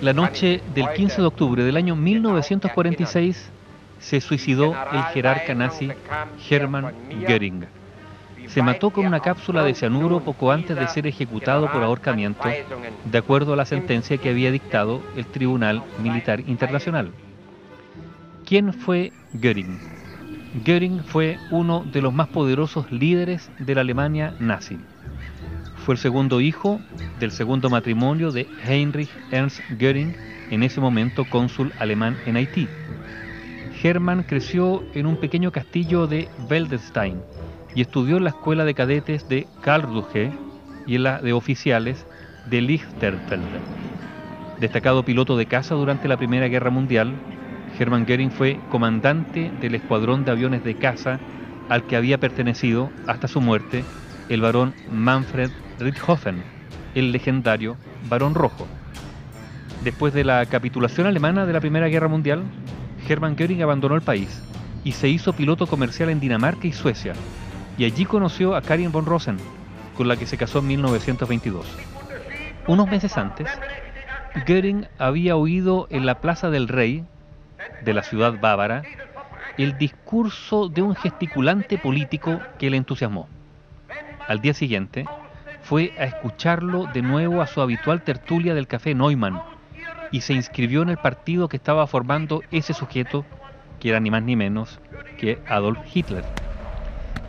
La noche del 15 de octubre del año 1946 se suicidó el jerarca nazi Hermann Göring. Se mató con una cápsula de cianuro poco antes de ser ejecutado por ahorcamiento, de acuerdo a la sentencia que había dictado el Tribunal Militar Internacional. ¿Quién fue Göring? Göring fue uno de los más poderosos líderes de la Alemania nazi. Fue el segundo hijo del segundo matrimonio de Heinrich Ernst Göring, en ese momento cónsul alemán en Haití. Hermann creció en un pequeño castillo de Weldenstein y estudió en la escuela de cadetes de Karlsruhe y en la de oficiales de Lichterfeld. Destacado piloto de caza durante la Primera Guerra Mundial, Hermann Göring fue comandante del escuadrón de aviones de caza al que había pertenecido hasta su muerte el barón Manfred Richthofen, el legendario Barón Rojo. Después de la capitulación alemana de la Primera Guerra Mundial, Hermann Göring abandonó el país y se hizo piloto comercial en Dinamarca y Suecia, y allí conoció a Karin von Rosen, con la que se casó en 1922. Unos meses antes, Göring había oído en la Plaza del Rey, de la ciudad bávara, el discurso de un gesticulante político que le entusiasmó. Al día siguiente, fue a escucharlo de nuevo a su habitual tertulia del café Neumann y se inscribió en el partido que estaba formando ese sujeto, que era ni más ni menos que Adolf Hitler.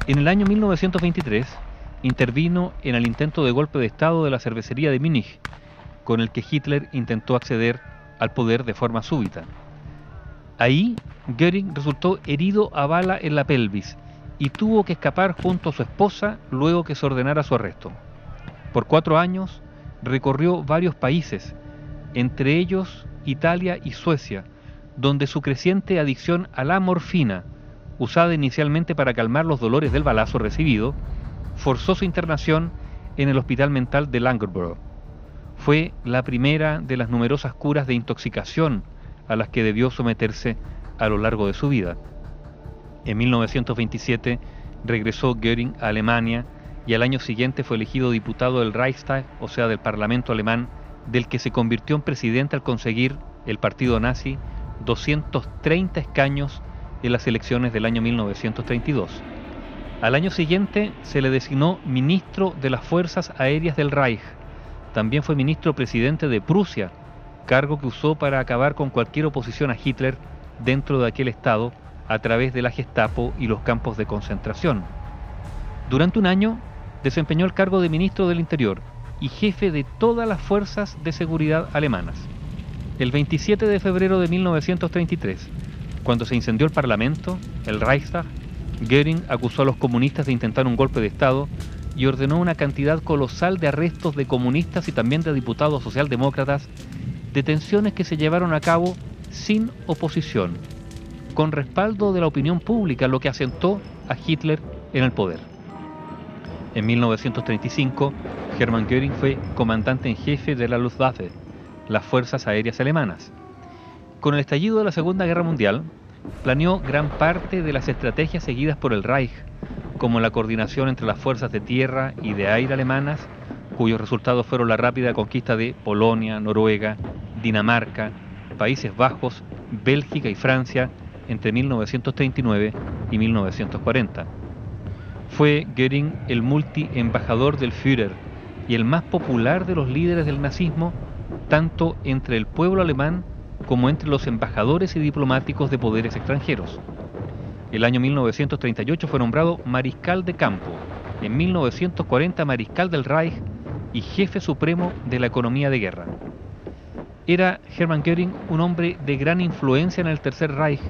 En el año 1923 intervino en el intento de golpe de Estado de la cervecería de Múnich, con el que Hitler intentó acceder al poder de forma súbita. Ahí, Göring resultó herido a bala en la pelvis y tuvo que escapar junto a su esposa luego que se ordenara su arresto. Por cuatro años recorrió varios países, entre ellos Italia y Suecia, donde su creciente adicción a la morfina, usada inicialmente para calmar los dolores del balazo recibido, forzó su internación en el hospital mental de Langerborough. Fue la primera de las numerosas curas de intoxicación a las que debió someterse a lo largo de su vida. En 1927 regresó Göring a Alemania y al año siguiente fue elegido diputado del Reichstag, o sea, del Parlamento alemán, del que se convirtió en presidente al conseguir el partido nazi 230 escaños en las elecciones del año 1932. Al año siguiente se le designó ministro de las Fuerzas Aéreas del Reich. También fue ministro presidente de Prusia, cargo que usó para acabar con cualquier oposición a Hitler dentro de aquel estado a través de la Gestapo y los campos de concentración. Durante un año desempeñó el cargo de ministro del Interior y jefe de todas las fuerzas de seguridad alemanas. El 27 de febrero de 1933, cuando se incendió el Parlamento, el Reichstag, Göring acusó a los comunistas de intentar un golpe de Estado y ordenó una cantidad colosal de arrestos de comunistas y también de diputados socialdemócratas, detenciones que se llevaron a cabo sin oposición, con respaldo de la opinión pública, lo que asentó a Hitler en el poder. En 1935, Hermann Göring fue comandante en jefe de la Luftwaffe, las fuerzas aéreas alemanas. Con el estallido de la Segunda Guerra Mundial, planeó gran parte de las estrategias seguidas por el Reich, como la coordinación entre las fuerzas de tierra y de aire alemanas, cuyos resultados fueron la rápida conquista de Polonia, Noruega, Dinamarca, Países Bajos, Bélgica y Francia entre 1939 y 1940. Fue Göring el multi-embajador del Führer y el más popular de los líderes del nazismo, tanto entre el pueblo alemán como entre los embajadores y diplomáticos de poderes extranjeros. El año 1938 fue nombrado mariscal de campo, en 1940 mariscal del Reich y jefe supremo de la economía de guerra. Era Hermann Göring un hombre de gran influencia en el Tercer Reich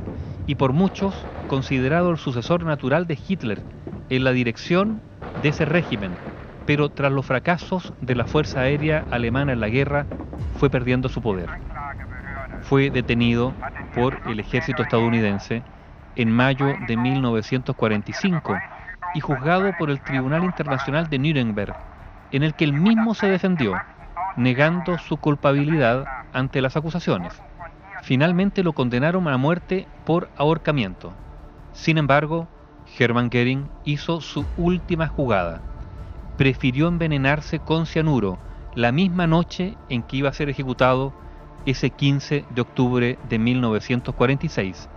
y por muchos considerado el sucesor natural de Hitler en la dirección de ese régimen, pero tras los fracasos de la Fuerza Aérea Alemana en la guerra, fue perdiendo su poder. Fue detenido por el ejército estadounidense en mayo de 1945 y juzgado por el Tribunal Internacional de Nuremberg, en el que él mismo se defendió, negando su culpabilidad ante las acusaciones. Finalmente lo condenaron a muerte por ahorcamiento. Sin embargo, Hermann Göring hizo su última jugada. prefirió envenenarse con cianuro la misma noche en que iba a ser ejecutado ese 15 de octubre de 1946.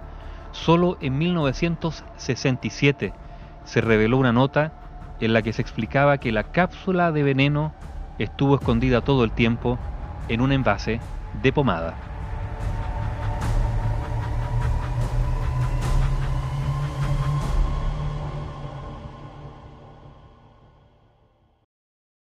Solo en 1967 se reveló una nota en la que se explicaba que la cápsula de veneno estuvo escondida todo el tiempo en un envase de pomada.